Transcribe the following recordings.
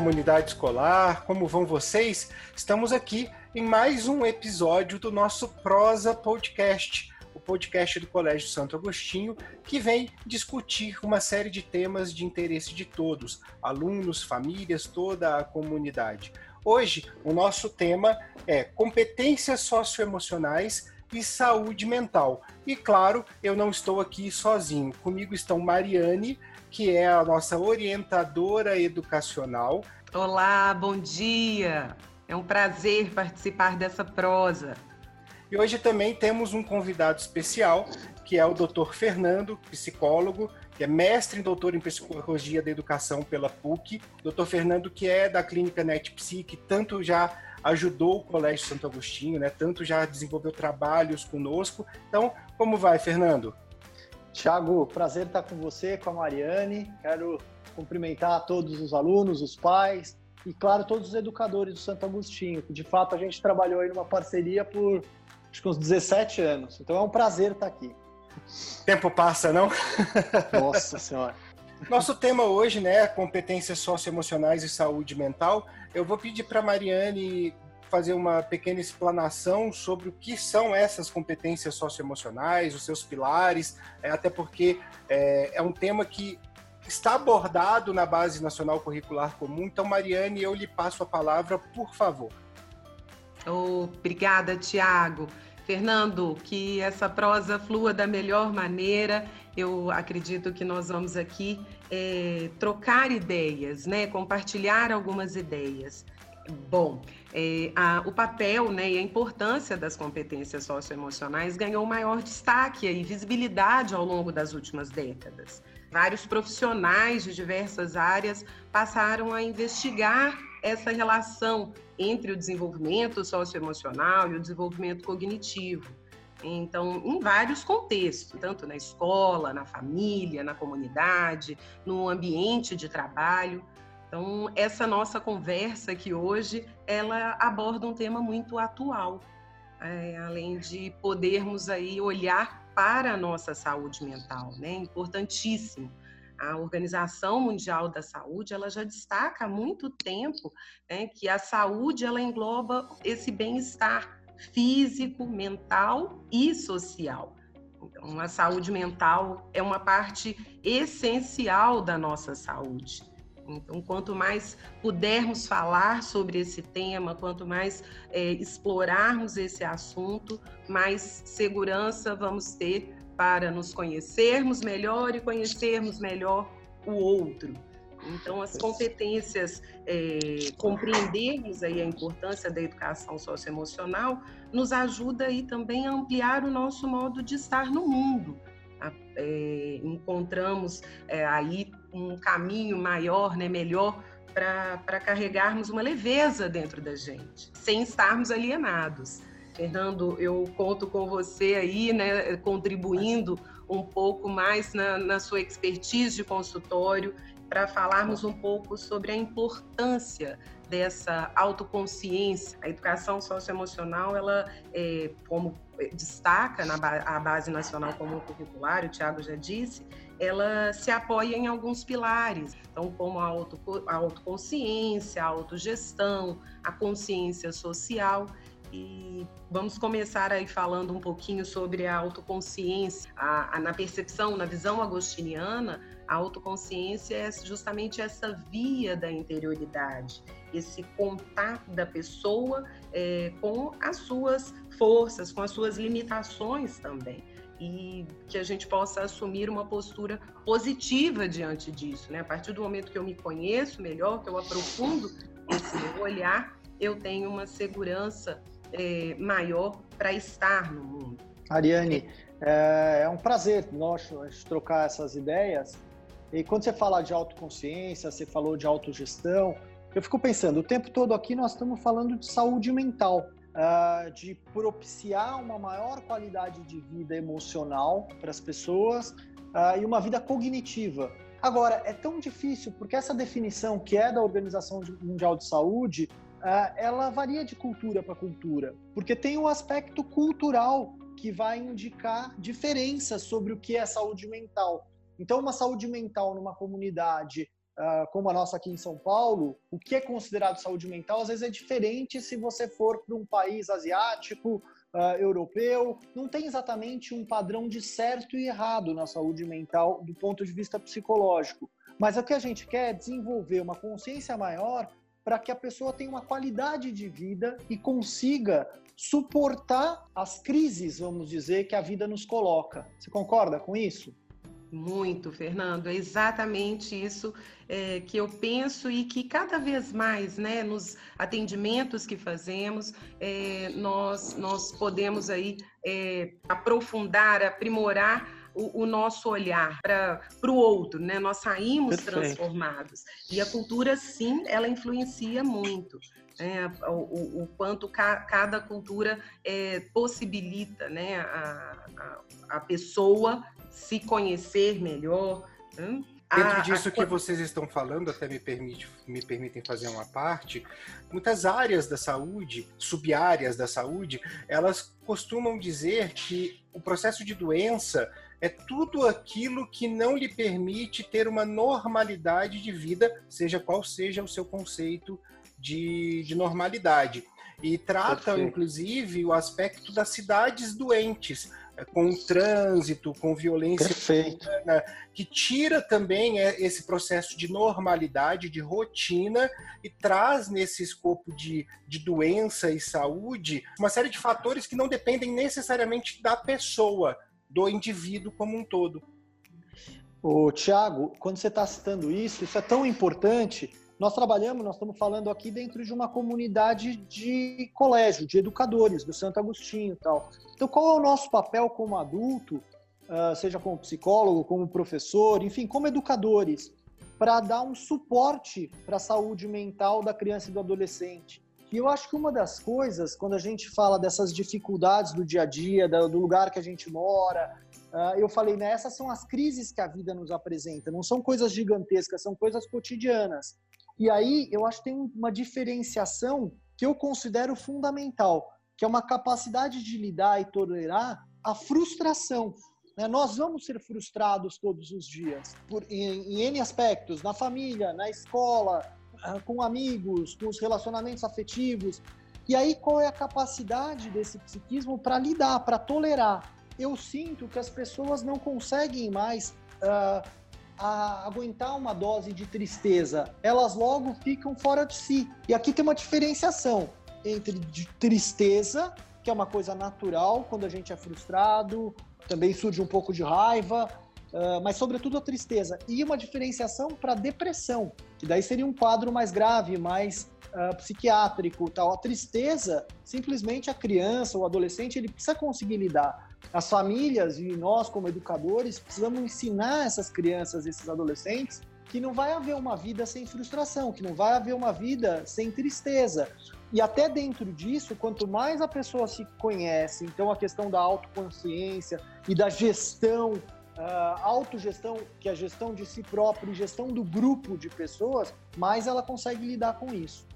Comunidade escolar, como vão vocês? Estamos aqui em mais um episódio do nosso Prosa Podcast, o podcast do Colégio Santo Agostinho, que vem discutir uma série de temas de interesse de todos, alunos, famílias, toda a comunidade. Hoje, o nosso tema é competências socioemocionais e saúde mental. E claro, eu não estou aqui sozinho. Comigo estão Mariane, que é a nossa orientadora educacional. Olá, bom dia. É um prazer participar dessa prosa. E hoje também temos um convidado especial, que é o Dr. Fernando, psicólogo, que é mestre e doutor em psicologia da educação pela PUC. Dr. Fernando, que é da clínica NetPsi, que tanto já ajudou o Colégio Santo Agostinho, né? Tanto já desenvolveu trabalhos conosco. Então, como vai, Fernando? Tiago, prazer estar com você, com a Mariane. Quero cumprimentar todos os alunos, os pais e, claro, todos os educadores do Santo Agostinho. De fato, a gente trabalhou aí numa parceria por acho que uns 17 anos. Então é um prazer estar aqui. Tempo passa, não? Nossa Senhora. Nosso tema hoje, né, competências socioemocionais e saúde mental. Eu vou pedir para Mariane fazer uma pequena explanação sobre o que são essas competências socioemocionais, os seus pilares, é, até porque é, é um tema que está abordado na Base Nacional Curricular Comum. Então, Mariane, eu lhe passo a palavra, por favor. Obrigada, Tiago. Fernando, que essa prosa flua da melhor maneira. Eu acredito que nós vamos aqui é, trocar ideias, né? compartilhar algumas ideias. Bom, é, a, o papel né, e a importância das competências socioemocionais ganhou maior destaque e visibilidade ao longo das últimas décadas. Vários profissionais de diversas áreas passaram a investigar essa relação entre o desenvolvimento socioemocional e o desenvolvimento cognitivo. Então, em vários contextos, tanto na escola, na família, na comunidade, no ambiente de trabalho. Então, essa nossa conversa aqui hoje, ela aborda um tema muito atual, é, além de podermos aí olhar para a nossa saúde mental, né? Importantíssimo. A Organização Mundial da Saúde, ela já destaca há muito tempo né, que a saúde, ela engloba esse bem-estar físico, mental e social. Então, a saúde mental é uma parte essencial da nossa saúde. Então, quanto mais pudermos falar sobre esse tema, quanto mais é, explorarmos esse assunto, mais segurança vamos ter para nos conhecermos melhor e conhecermos melhor o outro. Então, as competências, é, compreendermos aí a importância da educação socioemocional, nos ajuda aí também a ampliar o nosso modo de estar no mundo. É, encontramos é, aí um caminho maior, né, melhor para carregarmos uma leveza dentro da gente, sem estarmos alienados. Fernando, eu conto com você aí, né, contribuindo um pouco mais na, na sua expertise de consultório para falarmos um pouco sobre a importância dessa autoconsciência. A educação socioemocional, ela, é, como destaca na a Base Nacional Comum Curricular, o Tiago já disse, ela se apoia em alguns pilares, então como a, auto, a autoconsciência, a autogestão, a consciência social, e vamos começar aí falando um pouquinho sobre a autoconsciência. A, a, na percepção, na visão agostiniana, a autoconsciência é justamente essa via da interioridade, esse contato da pessoa é, com as suas forças, com as suas limitações também. E que a gente possa assumir uma postura positiva diante disso. Né? A partir do momento que eu me conheço melhor, que eu aprofundo esse meu olhar, eu tenho uma segurança é, maior para estar no mundo. Ariane, é, é um prazer nós trocar essas ideias. E quando você fala de autoconsciência, você falou de autogestão, eu fico pensando, o tempo todo aqui nós estamos falando de saúde mental, uh, de propiciar uma maior qualidade de vida emocional para as pessoas uh, e uma vida cognitiva. Agora, é tão difícil porque essa definição que é da Organização Mundial de Saúde uh, ela varia de cultura para cultura, porque tem um aspecto cultural que vai indicar diferenças sobre o que é saúde mental. Então, uma saúde mental numa comunidade como a nossa aqui em São Paulo, o que é considerado saúde mental às vezes é diferente se você for para um país asiático, uh, europeu. Não tem exatamente um padrão de certo e errado na saúde mental do ponto de vista psicológico. Mas o que a gente quer é desenvolver uma consciência maior para que a pessoa tenha uma qualidade de vida e consiga suportar as crises, vamos dizer, que a vida nos coloca. Você concorda com isso? Muito, Fernando. É exatamente isso é, que eu penso e que cada vez mais, né, nos atendimentos que fazemos, é, nós, nós podemos aí é, aprofundar, aprimorar o, o, nosso olhar para o outro, né? Nós saímos Perfeito. transformados. E a cultura, sim, ela influencia muito. Né? O, o, o, quanto ca, cada cultura é, possibilita né? a, a, a pessoa se conhecer melhor. Né? Dentro a, disso a... que vocês estão falando, até me, permite, me permitem fazer uma parte, muitas áreas da saúde, sub-áreas da saúde, elas costumam dizer que o processo de doença é tudo aquilo que não lhe permite ter uma normalidade de vida, seja qual seja o seu conceito de, de normalidade. E Perfeito. inclusive, o aspecto das cidades doentes, é, com trânsito, com violência urbana, que tira também é, esse processo de normalidade, de rotina e traz nesse escopo de, de doença e saúde uma série de fatores que não dependem necessariamente da pessoa, do indivíduo como um todo. O Tiago, quando você está citando isso, isso é tão importante nós trabalhamos, nós estamos falando aqui dentro de uma comunidade de colégio, de educadores, do Santo Agostinho e tal. Então, qual é o nosso papel como adulto, ah, seja como psicólogo, como professor, enfim, como educadores, para dar um suporte para a saúde mental da criança e do adolescente? E eu acho que uma das coisas, quando a gente fala dessas dificuldades do dia a dia, do lugar que a gente mora, ah, eu falei, né, essas são as crises que a vida nos apresenta, não são coisas gigantescas, são coisas cotidianas. E aí eu acho que tem uma diferenciação que eu considero fundamental, que é uma capacidade de lidar e tolerar a frustração. Né? Nós vamos ser frustrados todos os dias, por, em, em N aspectos, na família, na escola, com amigos, com os relacionamentos afetivos. E aí, qual é a capacidade desse psiquismo para lidar, para tolerar? Eu sinto que as pessoas não conseguem mais uh, aguentar uma dose de tristeza, elas logo ficam fora de si. E aqui tem uma diferenciação entre tristeza, que é uma coisa natural quando a gente é frustrado, também surge um pouco de raiva, uh, mas sobretudo a tristeza. E uma diferenciação para depressão, que daí seria um quadro mais grave, mais uh, psiquiátrico. Tal. A tristeza, simplesmente a criança ou adolescente, ele precisa conseguir lidar as famílias e nós, como educadores, precisamos ensinar essas crianças, esses adolescentes, que não vai haver uma vida sem frustração, que não vai haver uma vida sem tristeza. E até dentro disso, quanto mais a pessoa se conhece, então a questão da autoconsciência e da gestão, uh, autogestão, que é a gestão de si próprio e gestão do grupo de pessoas, mais ela consegue lidar com isso.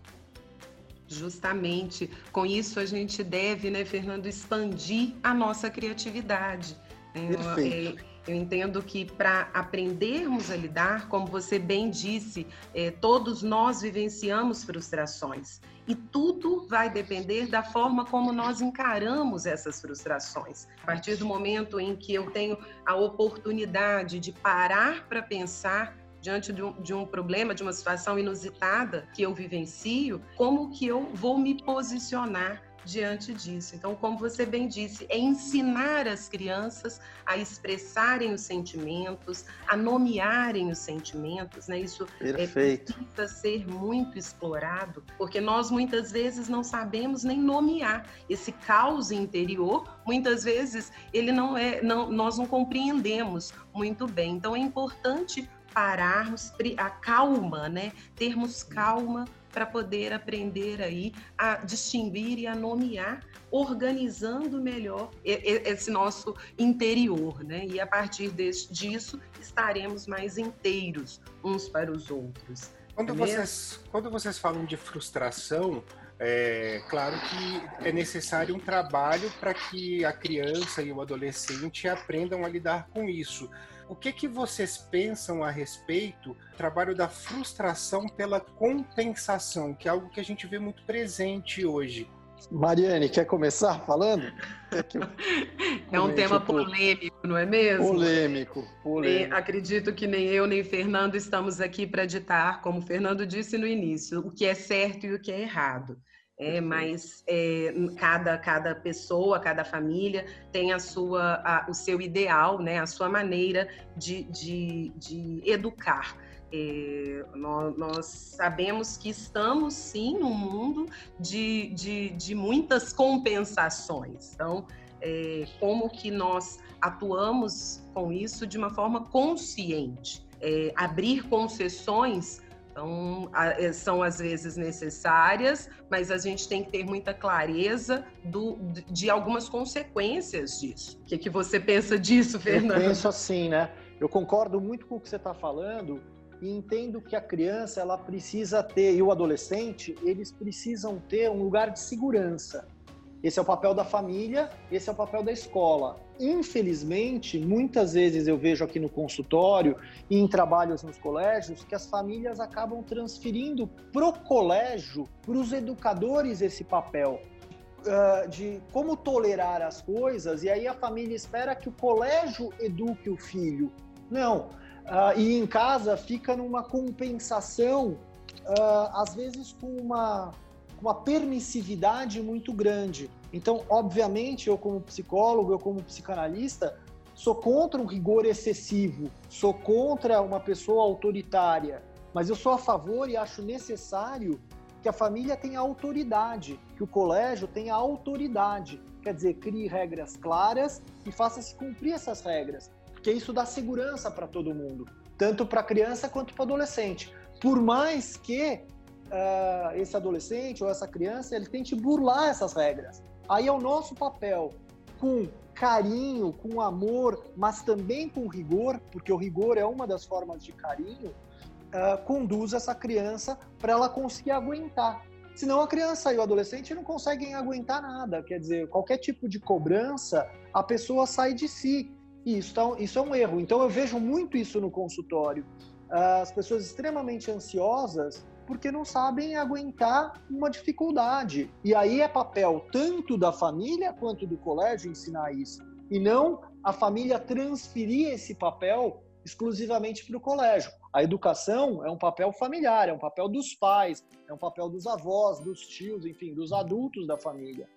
Justamente com isso a gente deve, né, Fernando, expandir a nossa criatividade. Perfeito. É, eu entendo que para aprendermos a lidar, como você bem disse, é, todos nós vivenciamos frustrações e tudo vai depender da forma como nós encaramos essas frustrações. A partir do momento em que eu tenho a oportunidade de parar para pensar diante de um, de um problema, de uma situação inusitada que eu vivencio, como que eu vou me posicionar diante disso. Então, como você bem disse, é ensinar as crianças a expressarem os sentimentos, a nomearem os sentimentos, né? Isso é, Perfeito. É, precisa ser muito explorado, porque nós muitas vezes não sabemos nem nomear esse caos interior. Muitas vezes ele não é, não, nós não compreendemos muito bem. Então, é importante pararmos, a calma, né? Termos calma para poder aprender aí a distinguir e a nomear, organizando melhor esse nosso interior, né? E a partir desse, disso estaremos mais inteiros uns para os outros. Quando, vocês, quando vocês falam de frustração, É claro que é necessário um trabalho para que a criança e o adolescente aprendam a lidar com isso. O que, que vocês pensam a respeito do trabalho da frustração pela compensação, que é algo que a gente vê muito presente hoje? Mariane, quer começar falando? É, um tema polêmico, não é mesmo? Polêmico, polêmico. acredito que nem eu nem Fernando estamos aqui para ditar, como o Fernando disse no início, o que é certo e o que é errado. É, mas é, cada, cada pessoa, cada família tem a sua, a, o seu ideal, né, a sua maneira de, de, de educar. É, nós, nós, sabemos que estamos sim num mundo de, de, de muitas compensações. Então, é, como que nós atuamos com isso de uma forma consciente? Abrir concessões então, é, são às vezes necessárias, mas a gente tem que ter muita clareza do, de algumas consequências disso. O que, que você pensa disso, Fernando? Eu penso assim, né? Eu concordo muito com o que você está falando e entendo que a criança ela precisa ter, e o adolescente, eles precisam ter um lugar de segurança. Esse é o papel da família, esse é o papel da escola. Infelizmente, muitas vezes eu vejo aqui no consultório e em trabalhos nos colégios que as famílias acabam transferindo pro colégio, para os educadores esse papel. Uh, de como tolerar as coisas, e aí a família espera que o colégio eduque o filho. Não. Uh, e em casa fica numa compensação, uh, às vezes com uma uma permissividade muito grande. Então, obviamente, eu como psicólogo, eu como psicanalista, sou contra um rigor excessivo, sou contra uma pessoa autoritária, mas eu sou a favor e acho necessário que a família tenha autoridade, que o colégio tenha autoridade, quer dizer, crie regras claras e faça-se cumprir essas regras, porque isso dá segurança para todo mundo, tanto para a criança quanto para o adolescente. Por mais que uh, esse adolescente ou essa criança ele tente burlar essas regras. Aí é o nosso papel, com carinho, com amor, mas também com rigor, porque o rigor é uma das formas de carinho, uh, conduz essa criança para ela conseguir aguentar. Senão a criança e o adolescente não conseguem aguentar nada. Quer dizer, qualquer tipo de cobrança, a pessoa sai de si. E isso, tá, isso é um erro. Então eu vejo muito isso no consultório. As pessoas extremamente ansiosas porque não sabem aguentar uma dificuldade. E aí é papel tanto da família quanto do colégio ensinar isso. E não a família transferir esse papel exclusivamente para o colégio. A educação é um papel familiar, é um papel dos pais, é um papel dos avós, dos tios, enfim, dos adultos da família.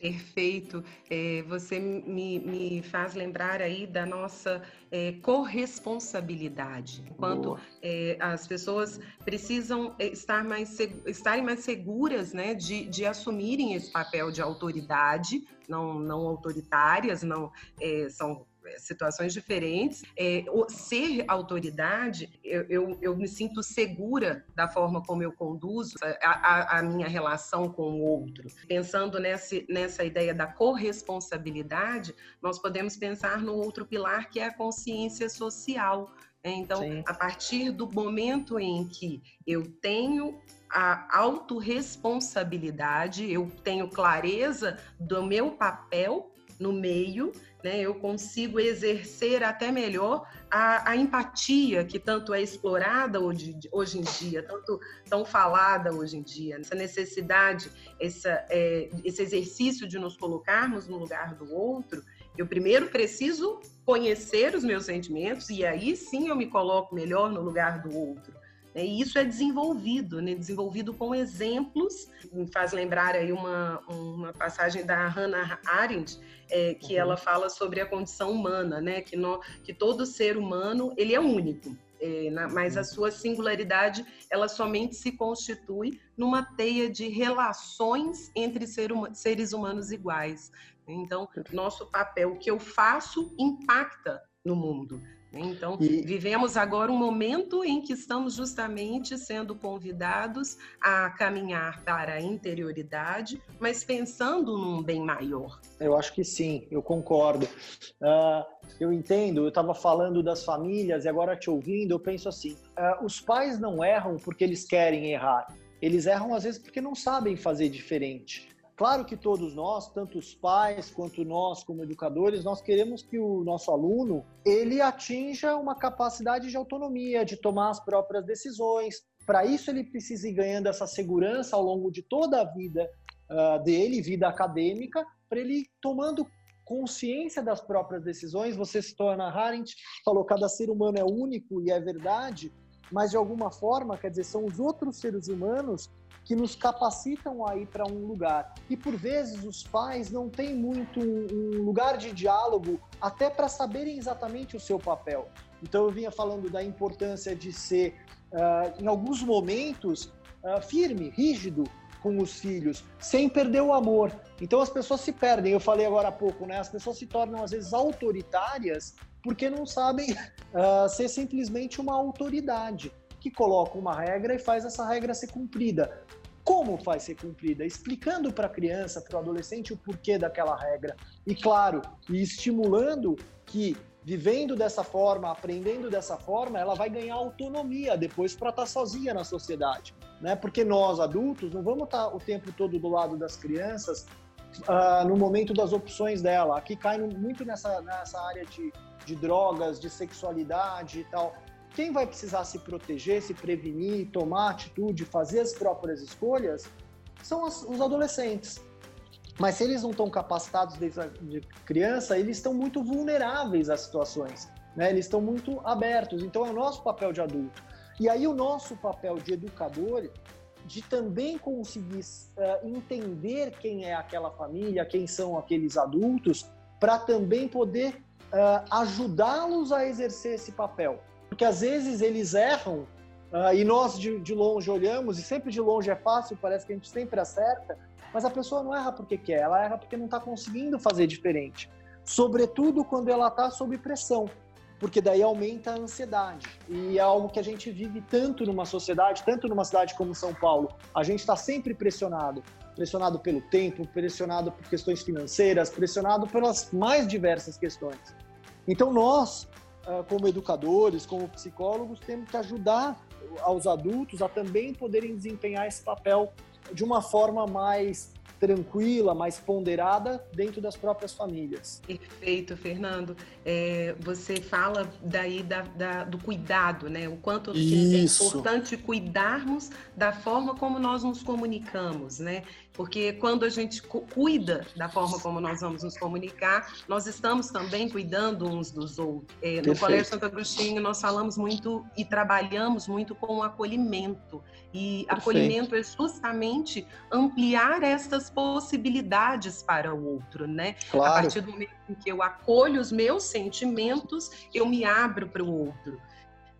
Perfeito. É, você me, me, faz lembrar aí da nossa é, corresponsabilidade. Enquanto é, as pessoas precisam é, estar mais, estarem mais seguras né, de, de assumirem esse papel de autoridade, não, não autoritárias, não é, são situações diferentes. É, ser autoridade, eu, eu, eu, me sinto segura da forma como eu conduzo a, a, a minha relação com o outro. Pensando nessa, nessa ideia da corresponsabilidade, nós podemos pensar no outro pilar que é a consciência social. Né? Então, Sim. a partir do momento em que eu tenho a autorresponsabilidade, eu tenho clareza do meu papel no meio, né, eu consigo exercer até melhor a, a, empatia que tanto é explorada hoje, hoje em dia, tanto tão falada hoje em dia, essa necessidade, essa, é, esse exercício de nos colocarmos no lugar do outro. Eu primeiro preciso conhecer os meus sentimentos e aí sim eu me coloco melhor no lugar do outro. Né? E isso é desenvolvido, né? desenvolvido com exemplos. Me faz lembrar aí uma, uma passagem da Hannah Arendt, é, que uhum. ela fala sobre a condição humana, né? que, no, que todo ser humano ele é único. É, na, mas a uhum. sua singularidade ela somente se constitui numa teia de relações entre ser seres humanos iguais. Então, nosso papel, o que eu faço, impacta no mundo. Então, e... vivemos agora um momento em que estamos justamente sendo convidados a caminhar para a interioridade, mas pensando num bem maior. Eu acho que sim, eu concordo. Uh, eu entendo, eu estava falando das famílias e agora te ouvindo, eu penso assim: uh, os pais não erram porque eles querem errar, Eles erram às vezes porque não sabem fazer diferente. Claro que todos nós, tanto os pais quanto nós como educadores, nós queremos que o nosso aluno ele atinja uma capacidade de autonomia, de tomar as próprias decisões. Para isso ele precisa ir ganhando essa segurança ao longo de toda a vida uh, dele, vida acadêmica, para ele ir tomando consciência das próprias decisões. Você se torna Arendt falou cada ser humano é único e é verdade, mas de alguma forma, quer dizer, são os outros seres humanos que nos capacitam a ir para um lugar. E por vezes os pais não têm muito um lugar de diálogo até para saberem exatamente o seu papel. Então eu vinha falando da importância de ser, uh, em alguns momentos, uh, firme, rígido com os filhos, sem perder o amor. Então as pessoas se perdem. Eu falei agora há pouco, né? As pessoas se tornam às vezes autoritárias porque não sabem uh, ser simplesmente uma autoridade que coloca uma regra e faz essa regra ser cumprida. Como faz ser cumprida? Explicando para a criança, para o adolescente o porquê daquela regra. E claro, estimulando que vivendo dessa forma, aprendendo dessa forma, ela vai ganhar autonomia depois para estar tá sozinha na sociedade, né? Porque nós adultos não vamos estar tá o tempo todo do lado das crianças uh, no momento das opções dela. Aqui cai muito nessa nessa área de, de drogas, de sexualidade e tal. Quem vai precisar se proteger, se prevenir, tomar atitude, fazer as próprias escolhas são as, os adolescentes. Mas se eles não estão capacitados desde de criança, eles estão muito vulneráveis às situações, né? Eles estão muito abertos. Então é o nosso papel de adulto. E aí o nosso papel de educador de também conseguir uh, entender quem é aquela família, quem são aqueles adultos, para também poder uh, ajudá-los a exercer esse papel. Porque às vezes eles erram uh, e nós de, de longe olhamos, e sempre de longe é fácil, parece que a gente sempre acerta, mas a pessoa não erra porque quer, ela erra porque não está conseguindo fazer diferente. Sobretudo quando ela está sob pressão, porque daí aumenta a ansiedade. E é algo que a gente vive tanto numa sociedade, tanto numa cidade como São Paulo. A gente está sempre pressionado. Pressionado pelo tempo, pressionado por questões financeiras, pressionado pelas mais diversas questões. Então nós, como educadores, como psicólogos, temos que ajudar aos adultos a também poderem desempenhar esse papel de uma forma mais tranquila, mais ponderada dentro das próprias famílias. Perfeito, Fernando. É, você fala daí da, da, do cuidado, né? O quanto é importante cuidarmos da forma como nós nos comunicamos, né? Porque quando a gente cuida da forma como nós vamos nos comunicar, nós estamos também cuidando uns dos outros. É, no Colégio Santo Agostinho, nós falamos muito e trabalhamos muito com o acolhimento. E Perfeito. acolhimento é justamente ampliar essas possibilidades para o outro, né? Claro. A partir do momento em que eu acolho os meus sentimentos, eu me abro para o outro.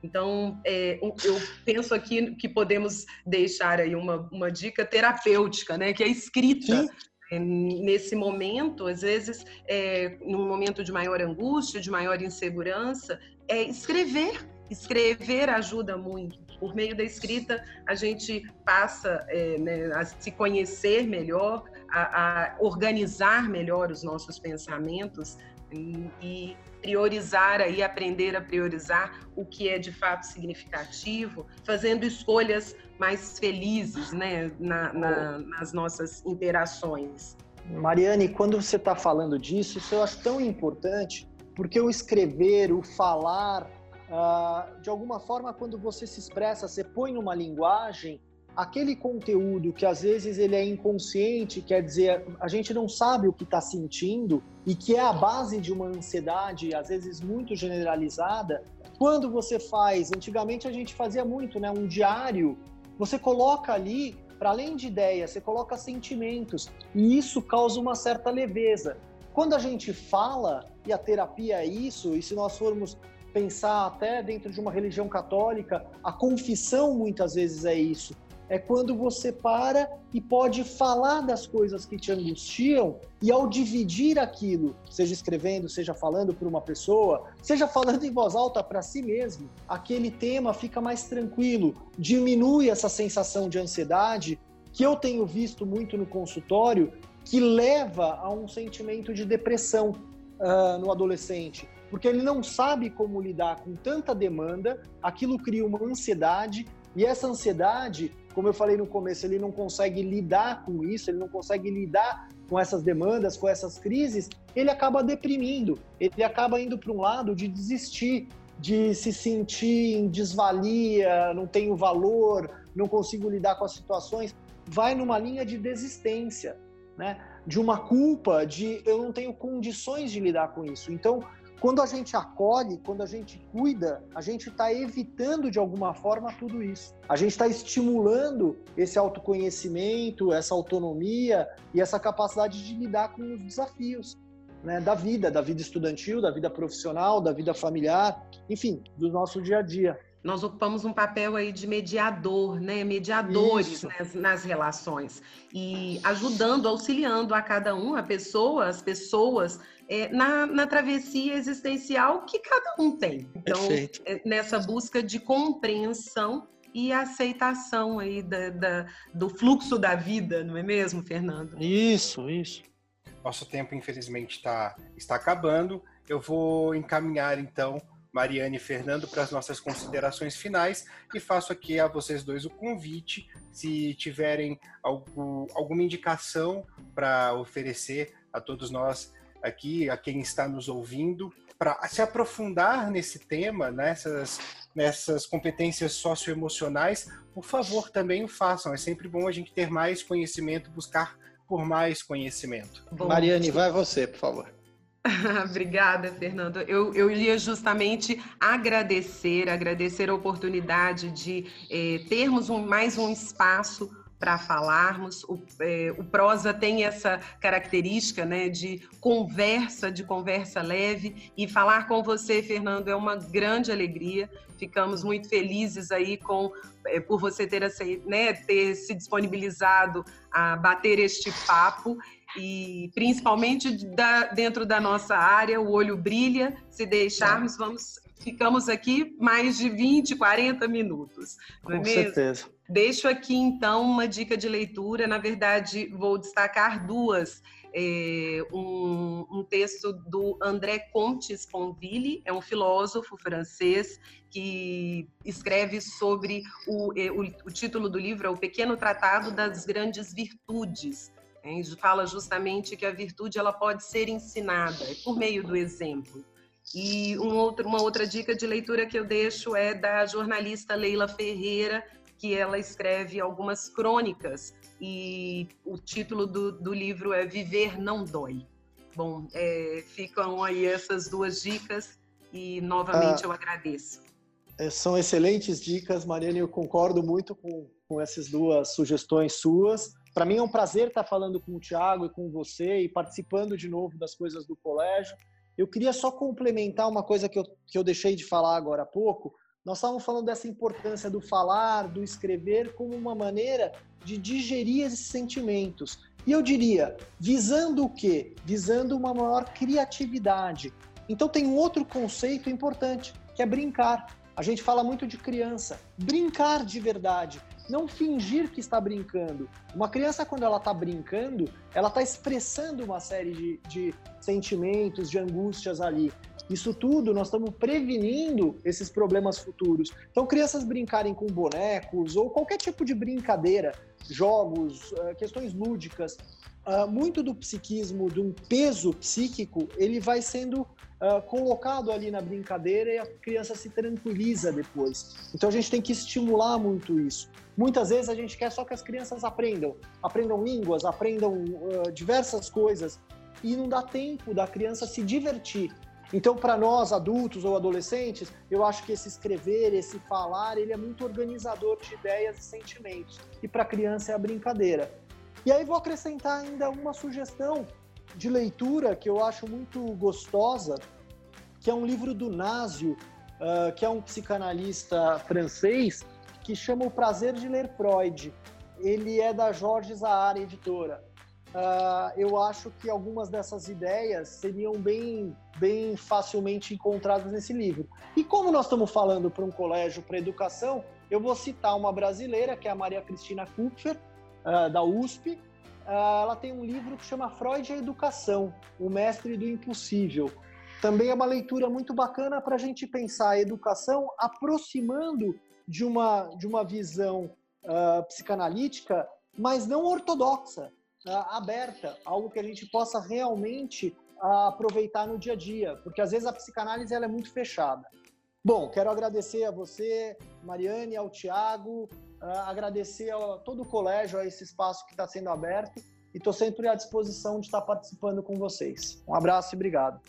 Então, é, eu penso aqui que podemos deixar aí uma, uma dica terapêutica, né? Que é escrita. Sim. É, nesse momento, às vezes, é, num momento de maior angústia, de maior insegurança, é escrever. Escrever ajuda muito. Por meio da escrita, a gente passa é, né, a se conhecer melhor, a, a organizar melhor os nossos pensamentos e, e priorizar aí, aprender a priorizar o que é de fato significativo, fazendo escolhas mais felizes né, na, na, nas nossas interações. Mariane, quando você está falando disso, isso eu acho tão importante, porque o escrever, o falar, uh, de alguma forma, quando você se expressa, você põe numa linguagem aquele conteúdo que às vezes ele é inconsciente, quer dizer, a gente não sabe o que está sentindo e que é a base de uma ansiedade, às vezes muito generalizada, quando você faz, antigamente a gente fazia muito, né, um diário, você coloca ali, para além de ideias, você coloca sentimentos e isso causa uma certa leveza. Quando a gente fala, e a terapia é isso, e se nós formos pensar até dentro de uma religião católica, a confissão muitas vezes é isso é quando você para e pode falar das coisas que te angustiam e ao dividir aquilo, seja escrevendo, seja falando para uma pessoa, seja falando em voz alta para si mesmo, aquele tema fica mais tranquilo, diminui essa sensação de ansiedade que eu tenho visto muito no consultório, que leva a um sentimento de depressão uh, no adolescente, porque ele não sabe como lidar com tanta demanda, aquilo cria uma ansiedade e essa ansiedade como eu falei no começo, ele não consegue lidar com isso, ele não consegue lidar com essas demandas, com essas crises, ele acaba deprimindo, ele acaba indo para um lado de desistir, de se sentir em desvalia, não tenho valor, não consigo lidar com as situações, vai numa linha de desistência, né? De uma culpa, de eu não tenho condições de lidar com isso. Então, quando a gente acolhe, quando a gente cuida, a gente está evitando de alguma forma tudo isso. A gente está estimulando esse autoconhecimento, essa autonomia e essa capacidade de lidar com os desafios né, da vida, da vida estudantil, da vida profissional, da vida familiar, enfim, do nosso dia a dia nós ocupamos um papel aí de mediador, né? Mediadores nas, nas, relações e ajudando, auxiliando a cada um, a pessoa, as pessoas é, na, na, travessia existencial que cada um tem. Então, é, nessa busca de compreensão e aceitação aí da, da, do fluxo da vida, não é mesmo, Fernando? Isso, isso. Nosso tempo, infelizmente, tá, está acabando. Eu vou encaminhar, então, Mariane e Fernando para as nossas considerações finais e faço aqui a vocês dois o convite, se tiverem algum, alguma indicação para oferecer a todos nós aqui, a quem está nos ouvindo, para se aprofundar nesse tema, nessas, nessas competências socioemocionais, por favor, também o façam. É sempre bom a gente ter mais conhecimento, buscar por mais conhecimento. Bom, Mariane, vai você, por favor. Obrigada, Fernando. Eu, eu ia justamente agradecer, agradecer a oportunidade de eh, termos um, mais um espaço para falarmos. O, é, o, prosa tem essa característica né, de conversa, de conversa leve. E falar com você, Fernando, é uma grande alegria. Ficamos muito felizes aí com é, por você ter, né, ter se disponibilizado a bater este papo e principalmente da, dentro da nossa área, o olho brilha. Se deixarmos, vamos ficamos aqui mais de 20, 40 minutos. Com é certeza. Deixo aqui então uma dica de leitura. Na verdade, vou destacar duas. É, um, um, texto do André Comte Sponville, é um filósofo francês que escreve sobre o, é, o, o título do livro é O Pequeno Tratado das Grandes Virtudes. Ele fala justamente que a virtude ela pode ser ensinada por meio do exemplo. E um outro, uma outra dica de leitura que eu deixo é da jornalista Leila Ferreira, que ela escreve algumas crônicas e o título do, do livro é Viver Não Dói. Bom, é, ficam aí essas duas dicas e novamente ah, eu agradeço. É, são excelentes dicas, Mariana, eu concordo muito com, com essas duas sugestões suas. Para mim é um prazer estar falando com o Tiago e com você e participando de novo das coisas do colégio. Eu queria só complementar uma coisa que eu, que eu deixei de falar agora há pouco. Nós estávamos falando dessa importância do falar, do escrever, como uma maneira de digerir esses sentimentos. E eu diria, visando o quê? Visando uma maior criatividade. Então tem um outro conceito importante, que é brincar. A gente fala muito de criança. Brincar de verdade não fingir que está brincando. Uma criança, quando ela está brincando, ela está expressando uma série de, de sentimentos, de angústias ali. Isso tudo nós estamos prevenindo esses problemas futuros. Então, crianças brincarem com bonecos ou qualquer tipo de brincadeira, jogos, eh, questões lúdicas, ah, muito do psiquismo, de um peso psíquico, ele vai sendo uh, colocado ali na brincadeira e a criança se tranquiliza depois. Então a gente tem que estimular muito isso. Muitas vezes a gente quer só que as crianças aprendam, aprendam línguas, aprendam uh, diversas coisas e não dá tempo da criança se divertir. Então, para nós adultos ou adolescentes, eu acho que esse escrever, esse falar, ele é muito organizador de ideias e sentimentos. E para a criança é a brincadeira. E aí vou acrescentar ainda uma sugestão de leitura que eu acho muito gostosa, que é um livro do Násio, uh, que é um psicanalista francês, que chama O Prazer de Ler Freud. Ele é da Jorge Zahara Editora. Uh, eu acho que algumas dessas ideias seriam bem, bem facilmente encontradas nesse livro. E como nós estamos falando para um colégio para educação, eu vou citar uma brasileira, que é a Maria Cristina Kupfer, uh, da USP, ah, ela tem um livro que chama Freud e a Educação, o mestre do impossível. Também é uma leitura muito bacana para a gente pensar a educação aproximando de uma, de uma visão uh, psicanalítica, mas não ortodoxa, uh, aberta, algo que a gente possa realmente uh, aproveitar no dia a dia, porque às vezes a psicanálise ela é muito fechada. Bom, quero agradecer a você, Mariane, ao Tiago, agradecer a todo o colégio, a esse espaço que está sendo aberto e estou sempre à disposição de estar participando com vocês. Um abraço e obrigado.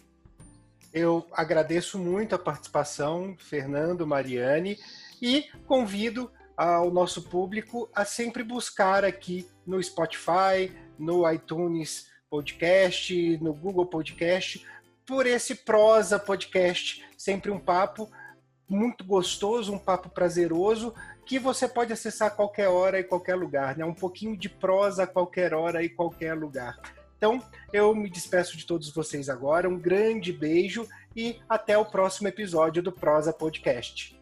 Eu agradeço muito a participação, Fernando, Mariane, e convido ao nosso público a sempre buscar aqui no Spotify, no iTunes Podcast, no Google Podcast, por esse Prosa Podcast, sempre um papo muito gostoso, um papo prazeroso, que você pode acessar a qualquer hora e qualquer lugar, né? Um pouquinho de prosa a qualquer hora e qualquer lugar. Então, eu me despeço de todos vocês agora. Um grande beijo e até o próximo episódio do Prosa Podcast.